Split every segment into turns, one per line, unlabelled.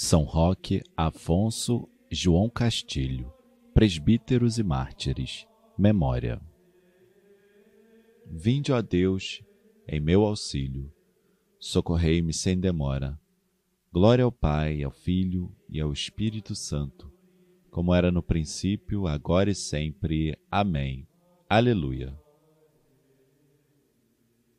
São Roque, Afonso, João Castilho, presbíteros e mártires. Memória. Vinde, ó Deus, em meu auxílio. Socorrei-me sem demora. Glória ao Pai, ao Filho e ao Espírito Santo, como era no princípio, agora e sempre. Amém. Aleluia.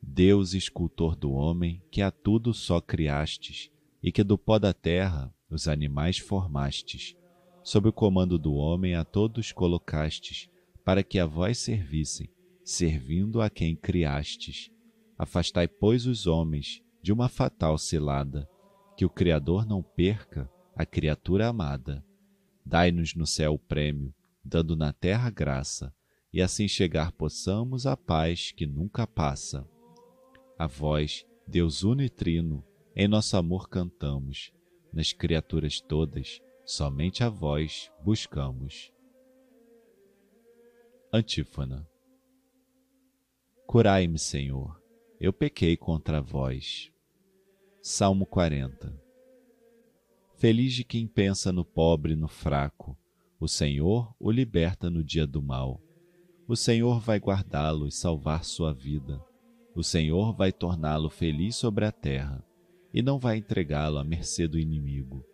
Deus, escultor do homem, que a tudo só criastes, e que do pó da terra os animais formastes, sob o comando do homem a todos colocastes, para que a vós servissem, servindo a quem criastes. Afastai, pois, os homens de uma fatal cilada, que o Criador não perca a criatura amada. Dai-nos no céu o prêmio, dando na terra graça, e assim chegar possamos à paz que nunca passa. A vós, Deus unitrino, em nosso amor cantamos, nas criaturas todas, somente a vós buscamos. Antífona Curai-me, Senhor, eu pequei contra vós. Salmo 40 Feliz de quem pensa no pobre e no fraco, o Senhor o liberta no dia do mal. O Senhor vai guardá-lo e salvar sua vida. O Senhor vai torná-lo feliz sobre a terra e não vai entregá-lo à mercê do inimigo.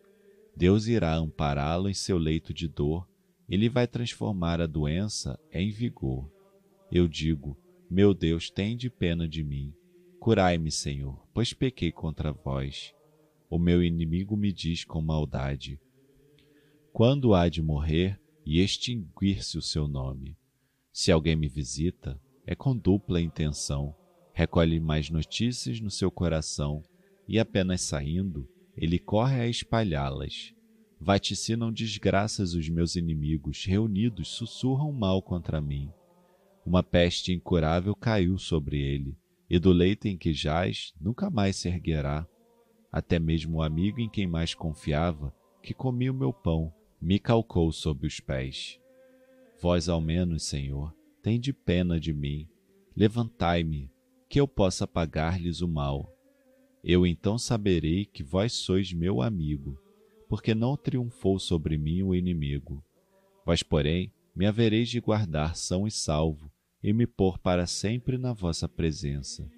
Deus irá ampará-lo em seu leito de dor, ele vai transformar a doença em vigor. Eu digo: Meu Deus, tende pena de mim. Curai-me, Senhor, pois pequei contra vós. O meu inimigo me diz com maldade: Quando há de morrer e extinguir-se o seu nome? Se alguém me visita, é com dupla intenção, recolhe mais notícias no seu coração e apenas saindo, ele corre a espalhá-las. Vaticinam desgraças os meus inimigos, reunidos sussurram mal contra mim. Uma peste incurável caiu sobre ele, e do leito em que jaz nunca mais se erguerá. Até mesmo o amigo em quem mais confiava, que comia o meu pão, me calcou sob os pés. Vós ao menos, Senhor, tende pena de mim. Levantai-me, que eu possa pagar-lhes o mal eu então saberei que vós sois meu amigo, porque não triunfou sobre mim o inimigo. Vós, porém, me havereis de guardar são e salvo, e me pôr para sempre na vossa presença.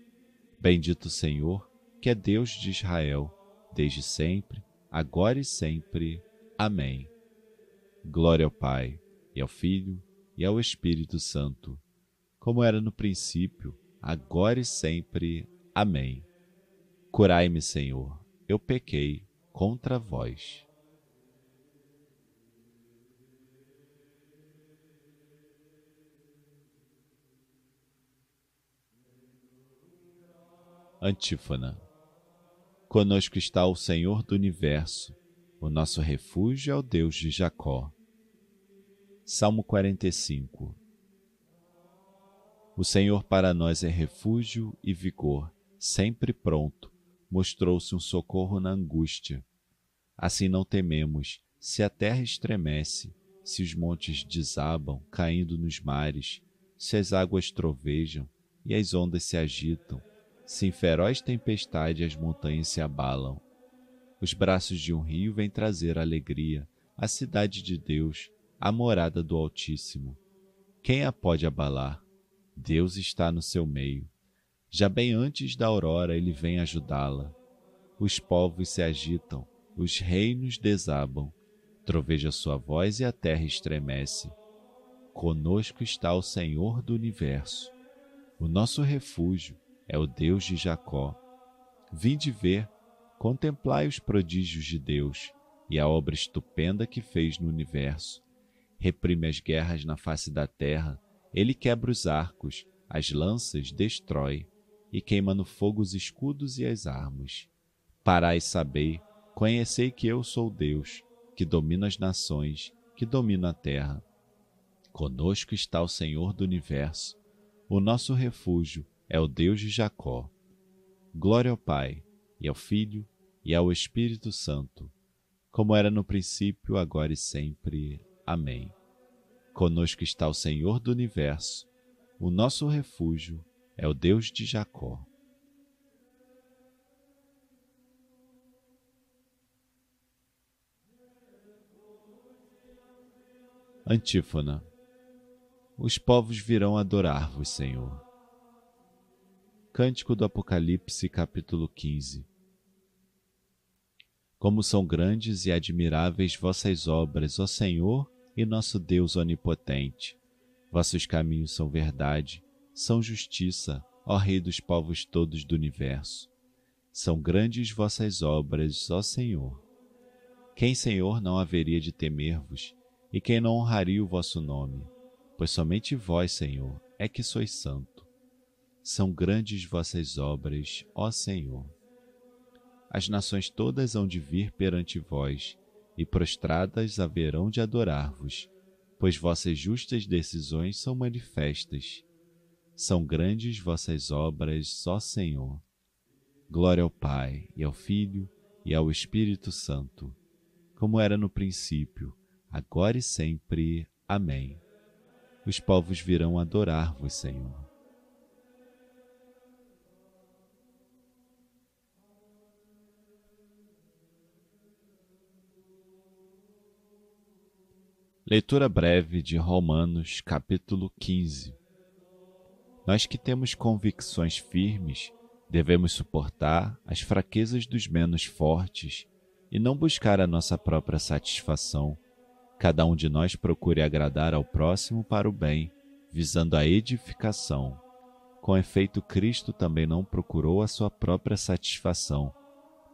Bendito Senhor, que é Deus de Israel, desde sempre, agora e sempre. Amém. Glória ao Pai, e ao Filho, e ao Espírito Santo, como era no princípio, agora e sempre. Amém. Curai-me, Senhor, eu pequei contra vós. Antífona. Conosco está o Senhor do universo, o nosso refúgio é o Deus de Jacó. Salmo 45 O Senhor para nós é refúgio e vigor, sempre pronto mostrou-se um socorro na angústia. Assim não tememos, se a terra estremece, se os montes desabam, caindo nos mares, se as águas trovejam e as ondas se agitam, se em feroz tempestade as montanhas se abalam. Os braços de um rio vêm trazer alegria, a cidade de Deus, a morada do Altíssimo. Quem a pode abalar? Deus está no seu meio. Já bem antes da aurora ele vem ajudá-la. Os povos se agitam, os reinos desabam. Troveja sua voz e a terra estremece. Conosco está o Senhor do universo. O nosso refúgio é o Deus de Jacó. Vinde ver, contemplai os prodígios de Deus e a obra estupenda que fez no universo. Reprime as guerras na face da terra, ele quebra os arcos, as lanças destrói e queima no fogo os escudos e as armas. Parai sabei, Conhecei que eu sou Deus, que domino as nações, que domino a terra. Conosco está o Senhor do universo. O nosso refúgio é o Deus de Jacó. Glória ao Pai, e ao Filho, e ao Espírito Santo, como era no princípio, agora e sempre. Amém. Conosco está o Senhor do universo. O nosso refúgio é o Deus de Jacó. Antífona Os povos virão adorar-vos, Senhor. Cântico do Apocalipse, capítulo 15 Como são grandes e admiráveis vossas obras, ó Senhor e nosso Deus onipotente. Vossos caminhos são verdade, são justiça, ó Rei dos povos todos do universo. São grandes vossas obras, ó Senhor. Quem, Senhor, não haveria de temer-vos? E quem não honraria o vosso nome? Pois somente vós, Senhor, é que sois santo. São grandes vossas obras, ó Senhor. As nações todas hão de vir perante vós, e prostradas haverão de adorar-vos, pois vossas justas decisões são manifestas. São grandes vossas obras, ó Senhor. Glória ao Pai, e ao Filho, e ao Espírito Santo, como era no princípio, agora e sempre. Amém. Os povos virão adorar-vos, Senhor. Leitura breve de Romanos, capítulo 15. Nós que temos convicções firmes, devemos suportar as fraquezas dos menos fortes e não buscar a nossa própria satisfação Cada um de nós procure agradar ao próximo para o bem, visando a edificação. Com efeito, Cristo também não procurou a sua própria satisfação,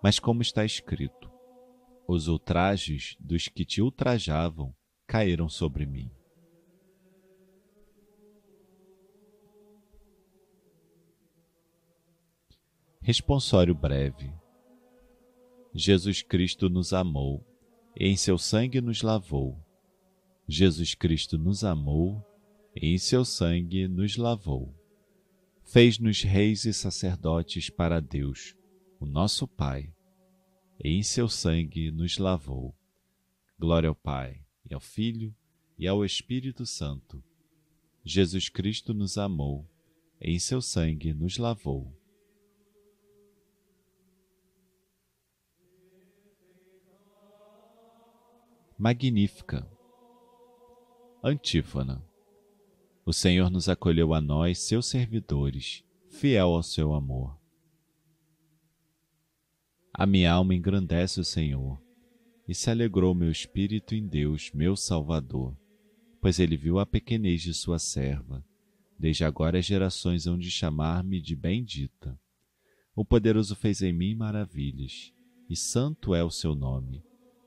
mas como está escrito: Os ultrajes dos que te ultrajavam caíram sobre mim. Responsório breve. Jesus Cristo nos amou e em seu sangue nos lavou. Jesus Cristo nos amou e em seu sangue nos lavou. Fez-nos reis e sacerdotes para Deus, o nosso Pai, e em seu sangue nos lavou. Glória ao Pai, e ao Filho, e ao Espírito Santo. Jesus Cristo nos amou, e em seu sangue nos lavou. Magnífica. Antífona. O Senhor nos acolheu a nós, seus servidores, fiel ao seu amor. A minha alma engrandece o Senhor, e se alegrou meu espírito em Deus, meu Salvador, pois ele viu a pequenez de sua serva. Desde agora as gerações hão de chamar-me de bendita. O poderoso fez em mim maravilhas, e santo é o seu nome.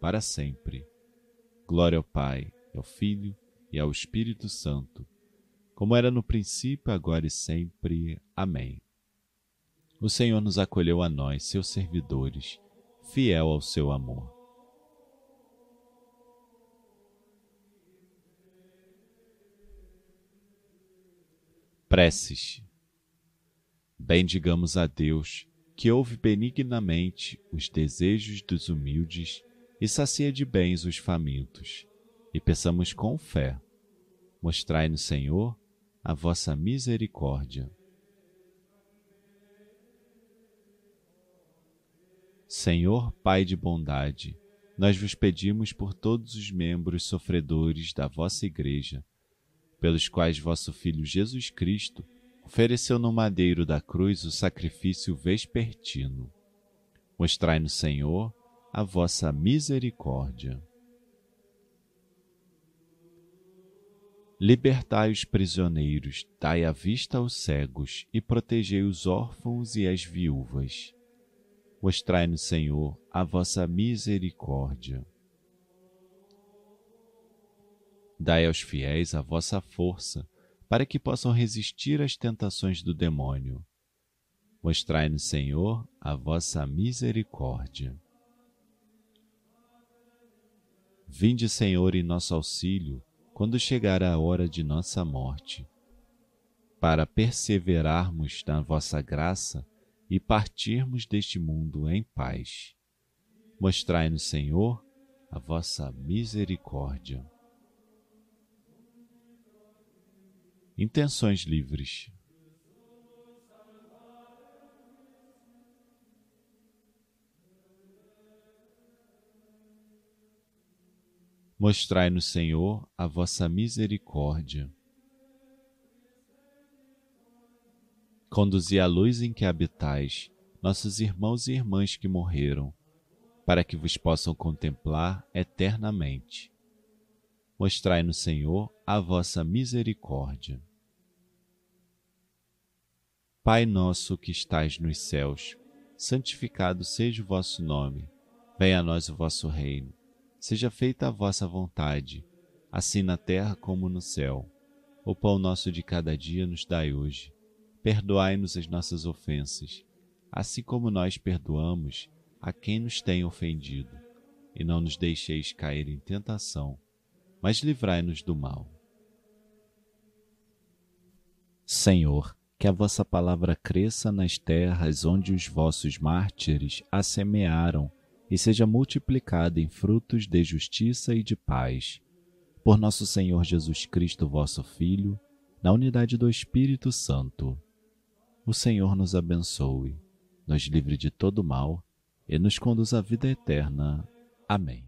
para sempre. Glória ao Pai, ao Filho e ao Espírito Santo, como era no princípio, agora e sempre. Amém. O Senhor nos acolheu a nós, seus servidores, fiel ao seu amor. Preces. Bendigamos a Deus, que ouve benignamente os desejos dos humildes e sacia de bens os famintos. E peçamos com fé: mostrai no Senhor a vossa misericórdia. Senhor Pai de bondade, nós vos pedimos por todos os membros sofredores da vossa Igreja, pelos quais vosso Filho Jesus Cristo ofereceu no madeiro da cruz o sacrifício vespertino. Mostrai no Senhor a vossa misericórdia. Libertai os prisioneiros, dai a vista aos cegos e protegei os órfãos e as viúvas. Mostrai-nos, Senhor, a vossa misericórdia. Dai aos fiéis a vossa força, para que possam resistir às tentações do demônio. Mostrai-nos, Senhor, a vossa misericórdia. Vinde, Senhor, em nosso auxílio quando chegar a hora de nossa morte, para perseverarmos na vossa graça e partirmos deste mundo em paz. Mostrai-nos, Senhor, a vossa misericórdia. Intenções livres. Mostrai-nos, Senhor, a vossa misericórdia. Conduzi a luz em que habitais nossos irmãos e irmãs que morreram, para que vos possam contemplar eternamente. Mostrai-nos, Senhor, a vossa misericórdia. Pai nosso que estais nos céus, santificado seja o vosso nome. Venha a nós o vosso reino Seja feita a vossa vontade, assim na terra como no céu. O pão nosso de cada dia nos dai hoje. Perdoai-nos as nossas ofensas, assim como nós perdoamos a quem nos tem ofendido. E não nos deixeis cair em tentação, mas livrai-nos do mal. Senhor, que a vossa palavra cresça nas terras onde os vossos mártires a semearam e seja multiplicada em frutos de justiça e de paz. Por nosso Senhor Jesus Cristo, vosso Filho, na unidade do Espírito Santo. O Senhor nos abençoe, nos livre de todo mal e nos conduz à vida eterna. Amém.